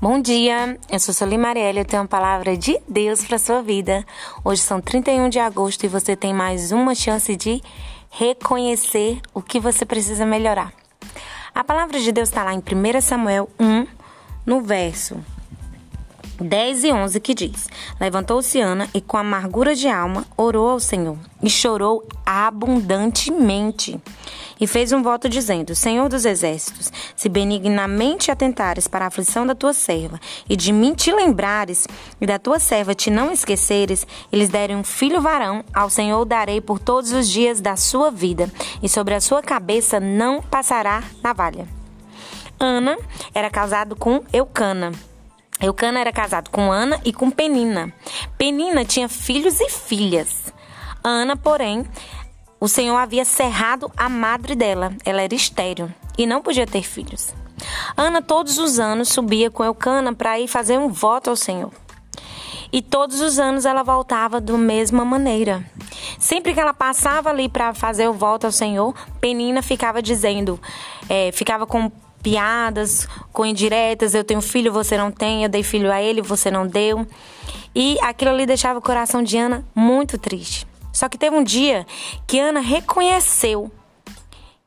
Bom dia, eu sou Soli Marielle e eu tenho uma palavra de Deus para sua vida. Hoje são 31 de agosto e você tem mais uma chance de reconhecer o que você precisa melhorar. A palavra de Deus está lá em 1 Samuel 1, no verso 10 e 11 que diz: Levantou-se Ana e com amargura de alma orou ao Senhor e chorou abundantemente. E fez um voto dizendo: Senhor dos exércitos, se benignamente atentares para a aflição da tua serva e de mim te lembrares e da tua serva te não esqueceres, eles derem um filho varão, ao Senhor darei por todos os dias da sua vida e sobre a sua cabeça não passará navalha. Ana era casado com Eucana Eucana era casado com Ana e com Penina. Penina tinha filhos e filhas. Ana, porém, o Senhor havia cerrado a madre dela. Ela era estéril e não podia ter filhos. Ana todos os anos subia com Eucana para ir fazer um voto ao Senhor. E todos os anos ela voltava da mesma maneira. Sempre que ela passava ali para fazer o voto ao Senhor, Penina ficava dizendo, é, ficava com piadas, com indiretas, eu tenho filho, você não tem, eu dei filho a ele, você não deu. E aquilo ali deixava o coração de Ana muito triste. Só que teve um dia que Ana reconheceu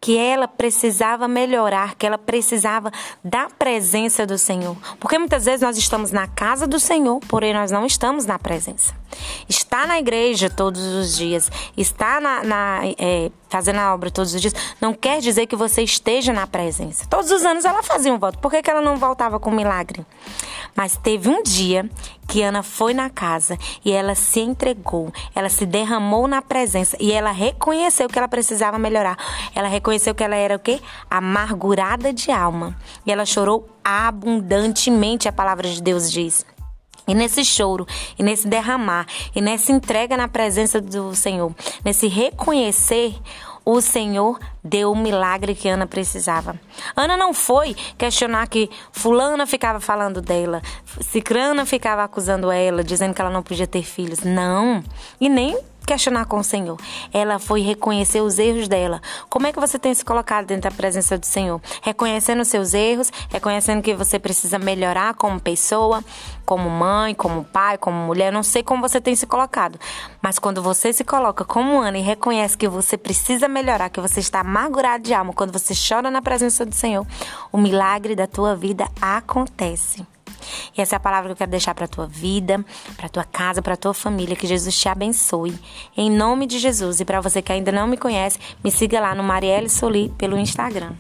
que ela precisava melhorar, que ela precisava da presença do Senhor. Porque muitas vezes nós estamos na casa do Senhor, porém nós não estamos na presença. Está na igreja todos os dias, está na, na é, fazendo a obra todos os dias, não quer dizer que você esteja na presença. Todos os anos ela fazia um voto. Por que, que ela não voltava com milagre? Mas teve um dia que Ana foi na casa e ela se entregou, ela se derramou na presença e ela reconheceu que ela precisava melhorar. Ela reconheceu que ela era o quê? Amargurada de alma. E ela chorou abundantemente, a palavra de Deus diz. E nesse choro, e nesse derramar, e nessa entrega na presença do Senhor, nesse reconhecer, o Senhor deu o milagre que Ana precisava. Ana não foi questionar que fulana ficava falando dela, cicrana ficava acusando ela, dizendo que ela não podia ter filhos. Não. E nem questionar com o Senhor. Ela foi reconhecer os erros dela. Como é que você tem se colocado dentro da presença do Senhor? Reconhecendo os seus erros, reconhecendo que você precisa melhorar como pessoa, como mãe, como pai, como mulher. Não sei como você tem se colocado, mas quando você se coloca como Ana e reconhece que você precisa melhorar, que você está amargurado de alma, quando você chora na presença do Senhor, o milagre da tua vida acontece. E essa é a palavra que eu quero deixar para tua vida, para tua casa, para tua família. Que Jesus te abençoe. Em nome de Jesus. E para você que ainda não me conhece, me siga lá no Marielle Soli pelo Instagram.